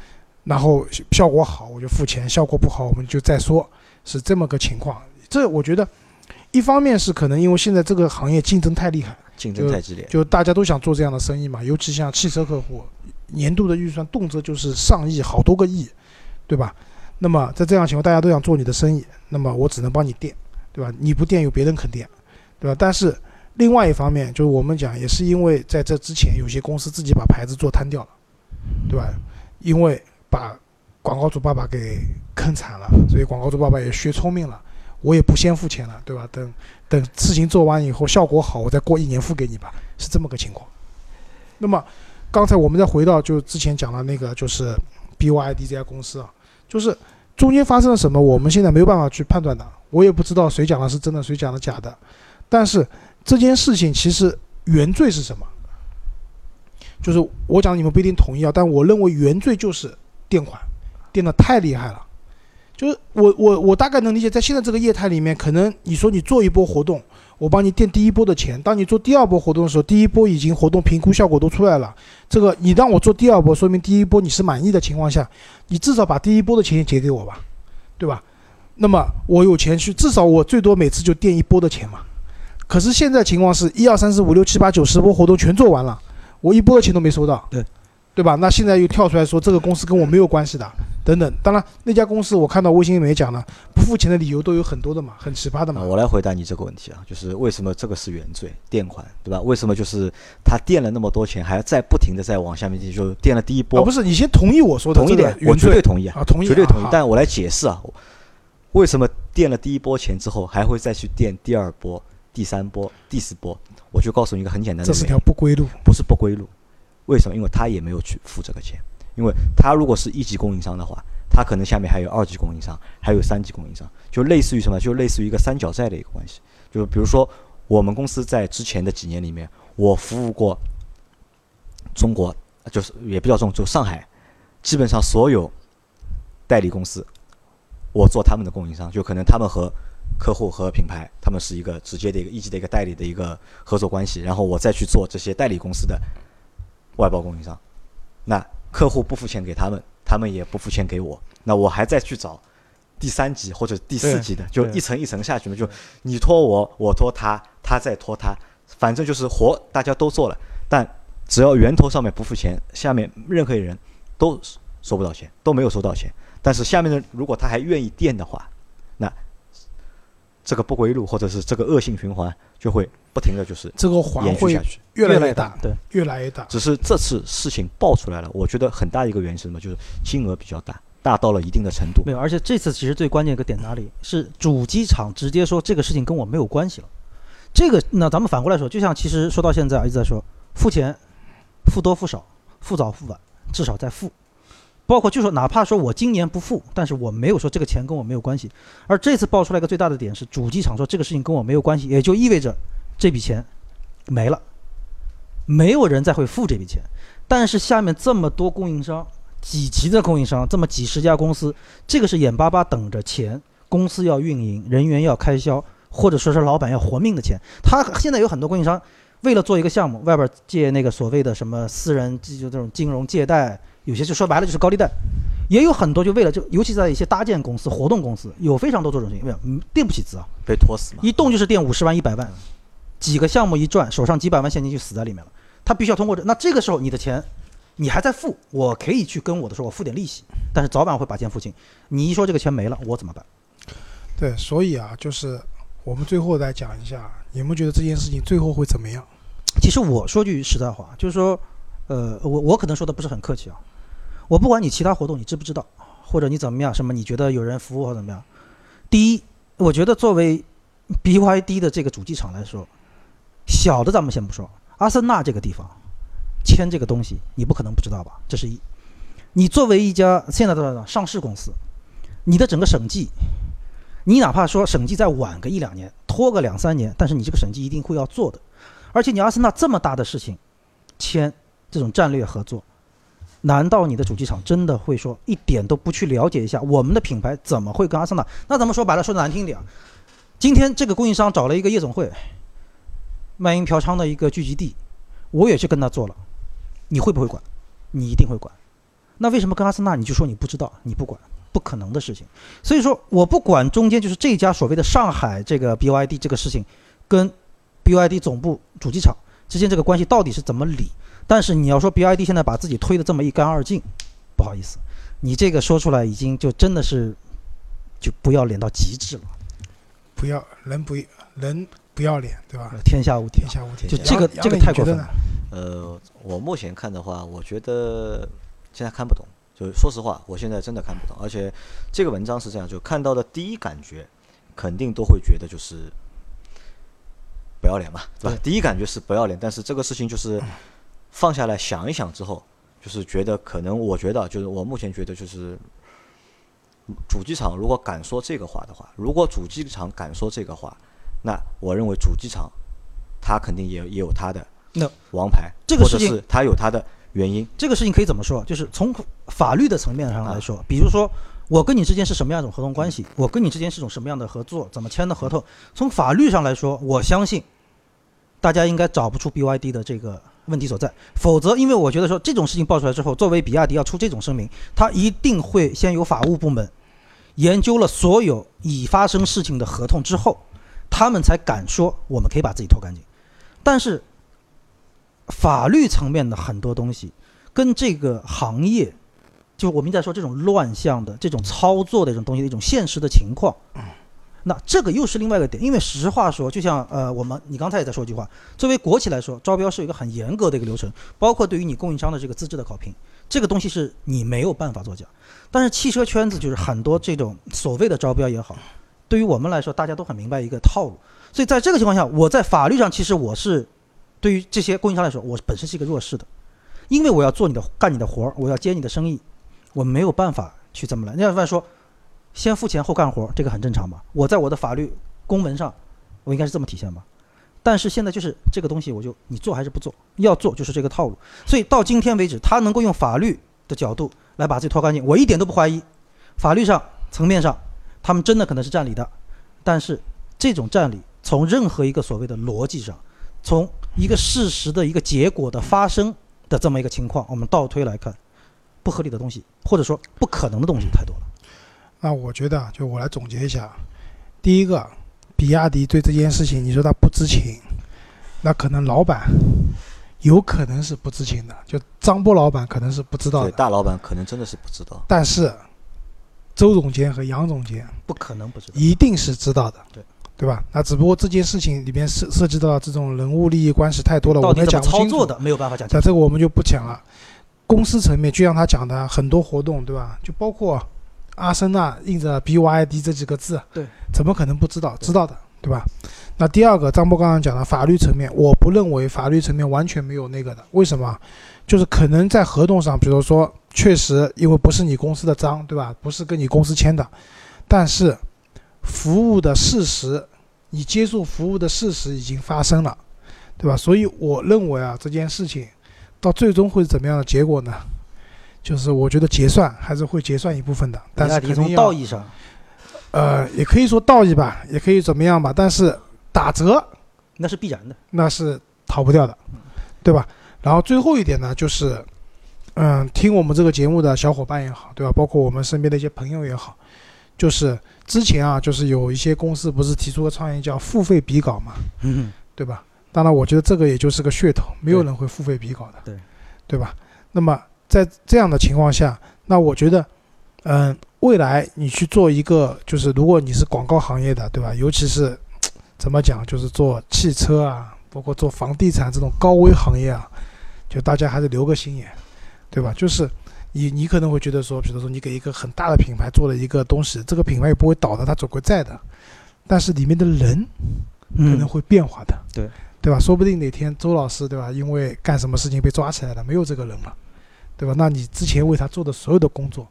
C: 然后效果好我就付钱，效果不好我们就再说，是这么个情况。这我觉得，一方面是可能因为现在这个行业竞争太厉害，
B: 竞争太激烈。
C: 就大家都想做这样的生意嘛，尤其像汽车客户，年度的预算动辄就是上亿，好多个亿，对吧？那么在这样情况，大家都想做你的生意，那么我只能帮你垫，对吧？你不垫，有别人肯垫，对吧？但是另外一方面，就是我们讲，也是因为在这之前，有些公司自己把牌子做瘫掉了，对吧？因为把广告主爸爸给坑惨了，所以广告主爸爸也学聪明了，我也不先付钱了，对吧？等等事情做完以后，效果好，我再过一年付给你吧，是这么个情况。那么刚才我们再回到就之前讲的那个，就是 BYD 这家公司啊，就是中间发生了什么，我们现在没有办法去判断的，我也不知道谁讲的是真的，谁讲的假的。但是这件事情其实原罪是什么？就是我讲你们不一定同意啊，但我认为原罪就是垫款，垫的太厉害了。就是我我我大概能理解，在现在这个业态里面，可能你说你做一波活动，我帮你垫第一波的钱，当你做第二波活动的时候，第一波已经活动评估效果都出来了，这个你让我做第二波，说明第一波你是满意的情况下，你至少把第一波的钱也结给我吧，对吧？那么我有钱去，至少我最多每次就垫一波的钱嘛。可是现在情况是一二三四五六七八九十波活动全做完了，我一波的钱都没收到，
D: 对，
C: 对吧？那现在又跳出来说这个公司跟我没有关系的，等等。当然那家公司我看到微信里面也讲了，不付钱的理由都有很多的嘛，很奇葩的嘛
B: 啊，。我来回答你这个问题啊，就是为什么这个是原罪垫款，对吧？为什么就是他垫了那么多钱，还要再不停的再往下面进，就垫了第一
C: 啊，
B: 波，
C: 不是，你先同意我说的
B: 同意点，
C: 这个原
B: 我绝对同意啊，
C: 啊，同意，
B: 绝对同意
C: 啊。
B: 但我来解释啊，为什么垫了第一波钱之后，还会再去垫第二波、第三波、第四波？我就告诉你一个很简单的
C: 这是条，不归路。
B: 不是不归路。为什么？因为他也没有去付这个钱。因为他如果是一级供应商的话，他可能下面还有二级供应商，还有三级供应商，就类似于什么？就类似于一个三角债的一个关系。就比如说，我们公司在之前的几年里面，我服务过中国，就是也不叫中，就上海，基本上所有代理公司，我做他们的供应商，就可能他们和客户和品牌，他们是一个直接的一个一级的一个代理的一个合作关系，然后我再去做这些代理公司的外包供应商。那客户不付钱给他们，他们也不付钱给我，那我还再去找第三级或者第四级的，就一层一层下去嘛，就你拖我，我拖他，他再拖他，反正就是活大家都做了，但只要源头上面不付钱，下面任何人都收不到钱，都没有收到钱。但是下面的如果他还愿意垫的话，那这个不归路或者是这个恶性循环就会不停的就是
C: 这个环会
B: 延续下去。
C: 越来
D: 来
C: 越大，
D: 对，
C: 越来越大。
B: 只是这次事情爆出来了，我觉得很大一个原因是什么？就是金额比较大，大到了一定的程度。
D: 没有，而且这次其实最关键一个点哪里是主机厂直接说这个事情跟我没有关系了。这个那咱们反过来说，就像其实说到现在啊一直在说付钱，付多付少，付早付晚，至少在付。包括就说哪怕说我今年不付，但是我没有说这个钱跟我没有关系。而这次爆出来一个最大的点是主机厂说这个事情跟我没有关系，也就意味着这笔钱没了，没有人再会付这笔钱。但是下面这么多供应商，几级的供应商，这么几十家公司，这个是眼巴巴等着钱，公司要运营，人员要开销，或者说是老板要活命的钱。他现在有很多供应商为了做一个项目，外边借那个所谓的什么私人就这种金融借贷，有些就说白了就是高利贷，也有很多就为了就尤其在一些搭建公司、活动公司，有非常多这种情况，嗯，垫不起资啊，
B: 被拖死嘛？
D: 一动就是垫五十万、一百万，几个项目一转，手上几百万现金就死在里面了。他必须要通过这，那这个时候你的钱你还在付，我可以去跟我的说，我付点利息，但是早晚会把钱付清。你一说这个钱没了，我怎么办？
C: 对，所以啊，就是我们最后再讲一下，你们觉得这件事情最后会怎么样？
D: 其实我说句实在话，就是说，呃，我我可能说的不是很客气啊。我不管你其他活动你知不知道，或者你怎么样，什么你觉得有人服务或怎么样。第一，我觉得作为 BYD 的这个主机厂来说，小的咱们先不说，阿森纳这个地方签这个东西，你不可能不知道吧？这是一。你作为一家现在的上市公司，你的整个审计，你哪怕说审计再晚个一两年，拖个两三年，但是你这个审计一定会要做的。而且你阿森纳这么大的事情，签这种战略合作，难道你的主机厂真的会说一点都不去了解一下我们的品牌怎么会跟阿森纳？那咱们说白了，说难听点，今天这个供应商找了一个夜总会，卖淫嫖娼的一个聚集地，我也去跟他做了，你会不会管？你一定会管。那为什么跟阿森纳你就说你不知道，你不管，不可能的事情。所以说我不管中间就是这家所谓的上海这个 BYD 这个事情，跟 BYD 总部主机厂之间这个关系到底是怎么理？但是你要说 B I D 现在把自己推得这么一干二净，不好意思，你这个说出来已经就真的是就不要脸到极致了，
C: 不要人不人不要脸，对吧？
D: 天下无敌
C: 天。下无敌。
D: 就这个这个太过分了。
B: 呃，我目前看的话，我觉得现在看不懂。就说实话，我现在真的看不懂。而且这个文章是这样，就看到的第一感觉，肯定都会觉得就是不要脸嘛，对吧？第一感觉是不要脸，但是这个事情就是放下来想一想之后，就是觉得可能，我觉得就是我目前觉得就是。主机厂如果敢说这个话的话，如果主机厂敢说这个话，那我认为主机厂他肯定也也有他的
D: 那
B: 王牌，
D: 这个事情
B: 或者是他有他的原因。
D: 这个事情可以怎么说？就是从法律的层面上来说，比如说我跟你之间是什么样一种合同关系，我跟你之间是种什么样的合作，怎么签的合同？从法律上来说，我相信大家应该找不出 BYD 的这个问题所在。否则，因为我觉得说这种事情爆出来之后，作为比亚迪要出这种声明，他一定会先由法务部门研究了所有已发生事情的合同之后，他们才敢说我们可以把自己拖干净。但是法律层面的很多东西，跟这个行业，就我们在说这种乱象的这种操作的这种东西的一种现实的情况，那这个又是另外一个点。因为实话说，就像呃，我们你刚才也在说一句话，作为国企来说，招标是一个很严格的一个流程，包括对于你供应商的这个资质的考评，这个东西是你没有办法作假。但是汽车圈子就是很多这种所谓的招标也好，对于我们来说，大家都很明白一个套路。所以在这个情况下，我在法律上其实我是对于这些供应商来说，我本身是一个弱势的，因为我要做你的干你的活儿，我要接你的生意，我没有办法去这么来。那要不然说，先付钱后干活，这个很正常嘛。我在我的法律公文上，我应该是这么体现吧。但是现在就是这个东西，我就你做还是不做，要做就是这个套路。所以到今天为止，他能够用法律的角度来把自己拖干净，我一点都不怀疑。法律上层面上，他们真的可能是占理的，但是这种占理，从任何一个所谓的逻辑上，从一个事实的一个结果的发生的这么一个情况，我们倒推来看，不合理的东西，或者说不可能的东西太多了。
C: 那我觉得啊，就我来总结一下，第一个，比亚迪对这件事情，你说他不知情，那可能老板有可能是不知情的，就张波老板可能是不知道
B: 对，
C: 的，
B: 大老板可能真的是不知道。
C: 但是周总监和杨总监
D: 不可能不知道。
C: 一定是知道的，
D: 对
C: 对吧？那只不过这件事情里面涉涉及到这种人物利益关系太多了，我们讲不。
D: 操作的，没有办法讲清
C: 那。这个我们就不讲了。公司层面，就像他讲的很多活动，对吧？就包括阿森纳印着 BYD 这几个字，
D: 对，
C: 怎么可能不知道？知道的，对吧？那第二个，张波刚刚讲的法律层面，我不认为法律层面完全没有那个的。为什么？就是可能在合同上，比如说，确实因为不是你公司的章，对吧？不是跟你公司签的，但是服务的事实，你接受服务的事实已经发生了，对吧？所以我认为啊，这件事情到最终会是怎么样的结果呢？就是我觉得结算还是会结算一部分的，但是肯定要
D: 道义上，
C: 呃，也可以说道义吧，也可以怎么样吧，但是打折
D: 那是必然的。
C: 那是逃不掉的，对吧？然后最后一点呢，就是，嗯，听我们这个节目的小伙伴也好，对吧？包括我们身边的一些朋友也好，就是之前啊，就是有一些公司不是提出个创意叫付费比稿嘛，
D: 嗯，
C: 对吧？当然，我觉得这个也就是个噱头，没有人会付费比稿的，
D: 对，
C: 对吧？那么在这样的情况下，那我觉得，嗯，未来你去做一个，就是如果你是广告行业的，对吧？尤其是 怎么讲，就是做汽车啊，包括做房地产这种高危行业啊，就大家还是留个心眼，对吧？就是你你可能会觉得说，比如说你给一个很大的品牌做了一个东西，这个品牌也不会倒的，它总会在的。但是里面的人可能
D: 嗯，
C: 会变化的，
D: 对
C: 对吧？说不定哪天周老师对吧，因为干什么事情被抓起来了，没有这个人了，对吧？那你之前为他做的所有的工作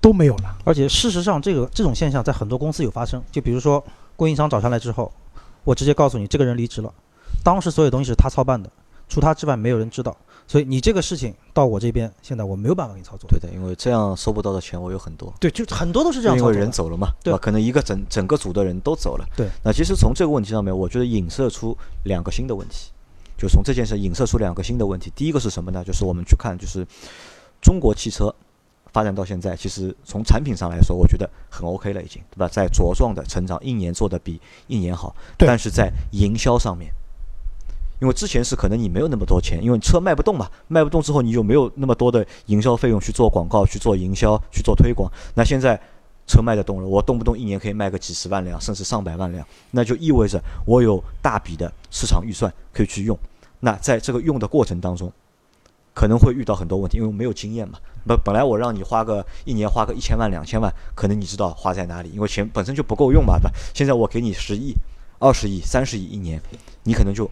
C: 都没有了，
D: 而且事实上，这个这种现象在很多公司有发生。就比如说，供应商找上来之后，我直接告诉你这个人离职了，当时所有东西是他操办的，除他之外没有人知道。所以你这个事情到我这边，现在我没有办法给你操作。
B: 对的，因为这样收不到的钱我有很多。
D: 对，就很多都是这样
B: 因为。人走了嘛，
D: 对
B: 吧？可能一个整整个组的人都走了。
D: 对。
B: 那其实从这个问题上面，我觉得影射出两个新的问题，就从这件事影射出两个新的问题。第一个是什么呢？就是我们去看，就是中国汽车发展到现在，其实从产品上来说，我觉得很 OK 了，已经，对吧？在茁壮的成长，一年做的比一年好。但是在营销上面。因为之前是可能你没有那么多钱，因为车卖不动嘛，卖不动之后你就没有那么多的营销费用去做广告、去做营销、去做推广。那现在车卖得动了，我动不动一年可以卖个几十万辆，甚至上百万辆，那就意味着我有大笔的市场预算可以去用。那在这个用的过程当中，可能会遇到很多问题，因为没有经验嘛。本本来我让你花个一年花个一千万、两千万，可能你知道花在哪里，因为钱本身就不够用嘛，对吧？现在我给你十亿、二十亿、三十亿一年，你可能就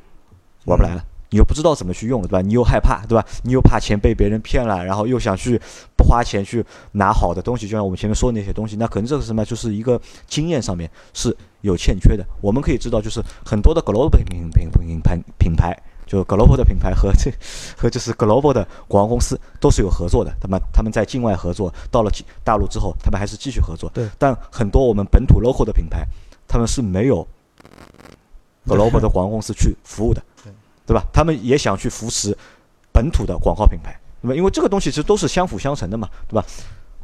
B: 玩不来了。你又不知道怎么去用了，对吧？你又害怕，对吧？你又怕钱被别人骗了，然后又想去不花钱去拿好的东西，就像我们前面说的那些东西，那可能这个什么，就是一个经验上面是有欠缺的。我们可以知道，就是很多的 global 品品品品牌品牌，就 global 的品牌和这和就是 global 的广告公司都是有合作的，他们他们在境外合作，到了大陆之后，他们还是继续合作。
D: 对。
B: 但很多我们本土 local 的品牌，他们是没有 global 的广告公司去服务的，
D: 对
B: 吧？他们也想去扶持本土的广告品牌，那么？因为这个东西其实都是相辅相成的嘛，对吧？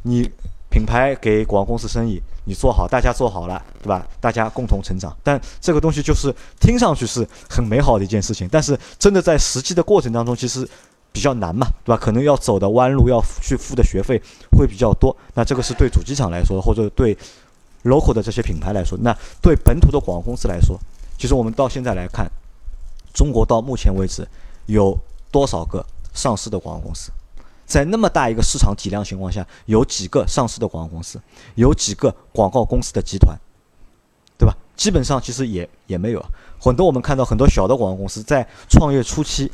B: 你品牌给广告公司生意，你做好，大家做好了，对吧？大家共同成长。但这个东西就是听上去是很美好的一件事情，但是真的在实际的过程当中，其实比较难嘛，对吧？可能要走的弯路，要去付的学费会比较多。那这个是对主机厂来说，或者对 local 的这些品牌来说，那对本土的广告公司来说，其实我们到现在来看，中国到目前为止有多少个上市的广告公司？在那么大一个市场体量情况下，有几个上市的广告公司，有几个广告公司的集团，对吧？基本上其实也也没有。很多我们看到很多小的广告公司在创业初期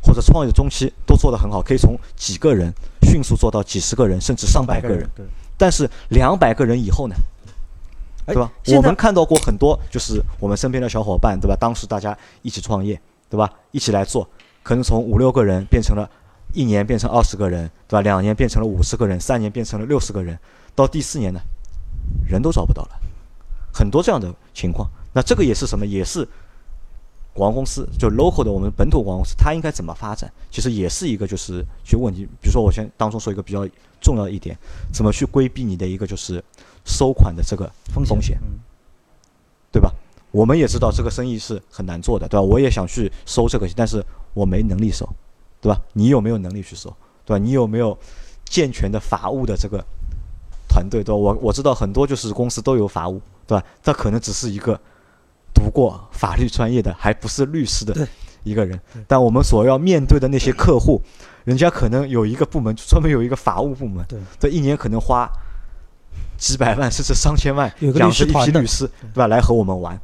B: 或者创业中期都做得很好，可以从几个人迅速做到几十个人，甚至上百个人。
D: 对，
B: 但是两百个人以后呢？
D: 哎
B: 对吧？我们看到过很多，就是我们身边的小伙伴，对吧？当时大家一起创业，对吧？一起来做，可能从五六个人变成了一年变成二十个人，对吧？两年变成了五十个人，三年变成了六十个人，到第四年呢，人都找不到了，很多这样的情况。那这个也是什么？也是广告公司，就 local 的我们本土广告公司，它应该怎么发展？其实也是一个就是去问题。比如说，我先当中说一个比较重要的一点，怎么去规避你的一个就是收款的这个
D: 风
B: 风险
D: 嗯
B: 对吧？我们也知道这个生意是很难做的，对吧？我也想去收这个，但是我没能力收，对吧？你有没有能力去收，对吧？你有没有健全的法务的这个团队，对吧？我我知道很多就是公司都有法务，对吧？他可能只是一个读过法律专业的，还不是律师的一个人，但我们所要面对的那些客户，人家可能有一个部门专门有一个法务部门，
D: 对，
B: 这一年可能花几百万甚至上千万
D: 有个
B: 养着一
D: 律师团的
B: 批律师，对吧？来和我们玩，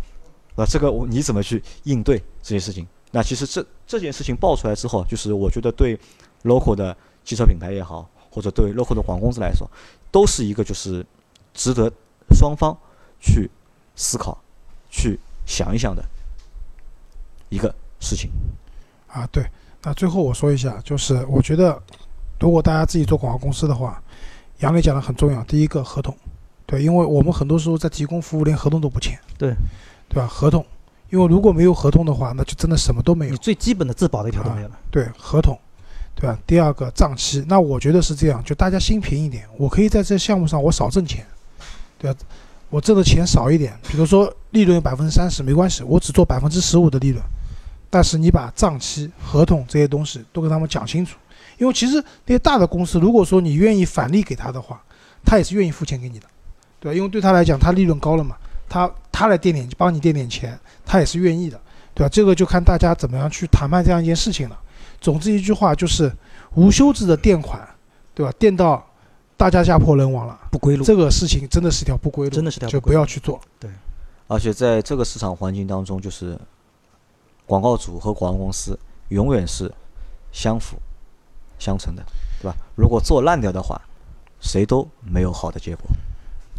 B: 那这个我你怎么去应对这些事情？那其实这这件事情爆出来之后，就是我觉得对 local 的汽车品牌也好，或者对 local 的广告公司来说，都是一个就是值得双方去思考、去想一想的一个事情。
C: 啊，对。那最后我说一下，就是我觉得，如果大家自己做广告公司的话，杨磊讲的很重要。第一个合同，对，因为我们很多时候在提供服务，连合同都不签，
D: 对，
C: 对吧？合同，因为如果没有合同的话，那就真的什么都没有
D: 你。最基本的自保的一条都没有了。
C: 对，合同，对吧？第二个账期，那我觉得是这样，就大家心平一点，我可以在这项目上我少挣钱，对吧？我挣的钱少一点，比如说利润百分之三十没关系，我只做百分之十五的利润，但是你把账期、合同这些东西都跟他们讲清楚，因为其实那些大的公司，如果说你愿意返利给他的话，他也是愿意付钱给你的，对吧？因为对他来讲，他利润高了嘛，他他来垫点帮你垫点钱，他也是愿意的，对吧？这个就看大家怎么样去谈判这样一件事情了。总之一句话就是，无休止的垫款，对吧？垫到大家家破人亡了，
D: 不归路。
C: 这个事情真的是条不归路，
D: 真的是条
C: 就
D: 不
C: 要去做。
B: 对而且在这个市场环境当中，就是广告主和广告公司永远是相辅相成的，对吧？如果做烂掉的话，谁都没有好的结果。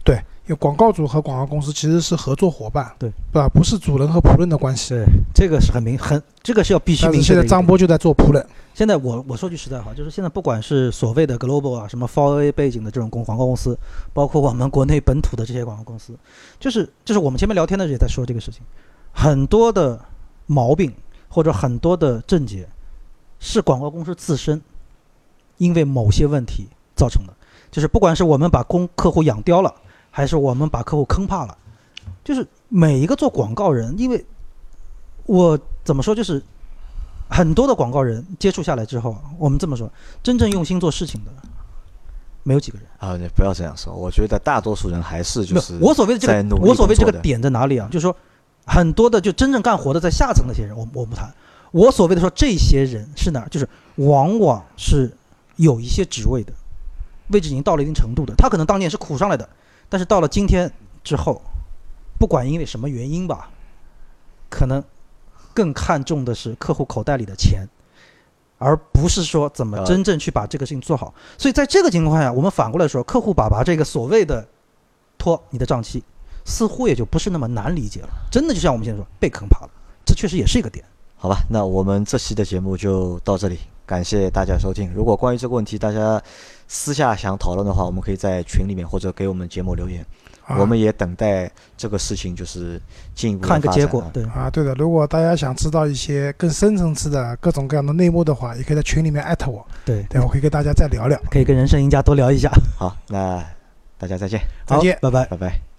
C: 对，因为广告主和广告公司其实是合作伙伴，
D: 对
C: 对吧？不是主人和仆人的关系。
D: 对，这个是很明很，这个是要必须
C: 但是现在
D: 明确的。
C: 张波就在做仆人，
D: 现在我我说句实在话，就是现在不管是所谓的 global 啊，什么 f o r A 背景的这种公广告公司，包括我们国内本土的这些广告公司，就是就是我们前面聊天的时候也在说这个事情，很多的毛病或者很多的症结，是广告公司自身因为某些问题造成的，就是不管是我们把公客户养刁了，还是我们把客户坑怕了，就是每一个做广告人，因为我怎么说就是。很多的广告人接触下来之后啊，我们这么说，真正用心做事情的，没有几个人。
B: 啊，你不要这样说，我觉得大多数人还是就是
D: 我所谓的这个，我所谓这个点在哪里啊？就是说，很多的就真正干活的在下层那些人，我我不谈。我所谓的说这些人是哪儿？就是往往是有一些职位的，位置已经到了一定程度的，他可能当年是苦上来的，但是到了今天之后，不管因为什么原因吧，可能更看重的是客户口袋里的钱，而不是说怎么
B: 呃
D: 真正去把这个事情做好。所以在这个情况下，我们反过来说，客户爸爸这个所谓的拖你的账期，似乎也就不是那么难理解了。真的就像我们现在说被坑怕了，这确实也是一个点。
B: 好吧，那我们这期的节目就到这里，感谢大家收听。如果关于这个问题大家私下想讨论的话，我们可以在群里面或者给我们节目留言，
C: 啊
B: 我们也等待这个事情就是进一步的
D: 看一个。结果对，
C: 啊，对的。如果大家想知道一些更深层次的各种各样的内幕的话，也可以在群里面艾特我，
D: 对，
C: 对，我可以跟大家再聊聊。
D: 可以跟人生赢家多聊一下。
B: 好，那大家再见，
C: 再见
D: 好拜拜。
B: 拜拜。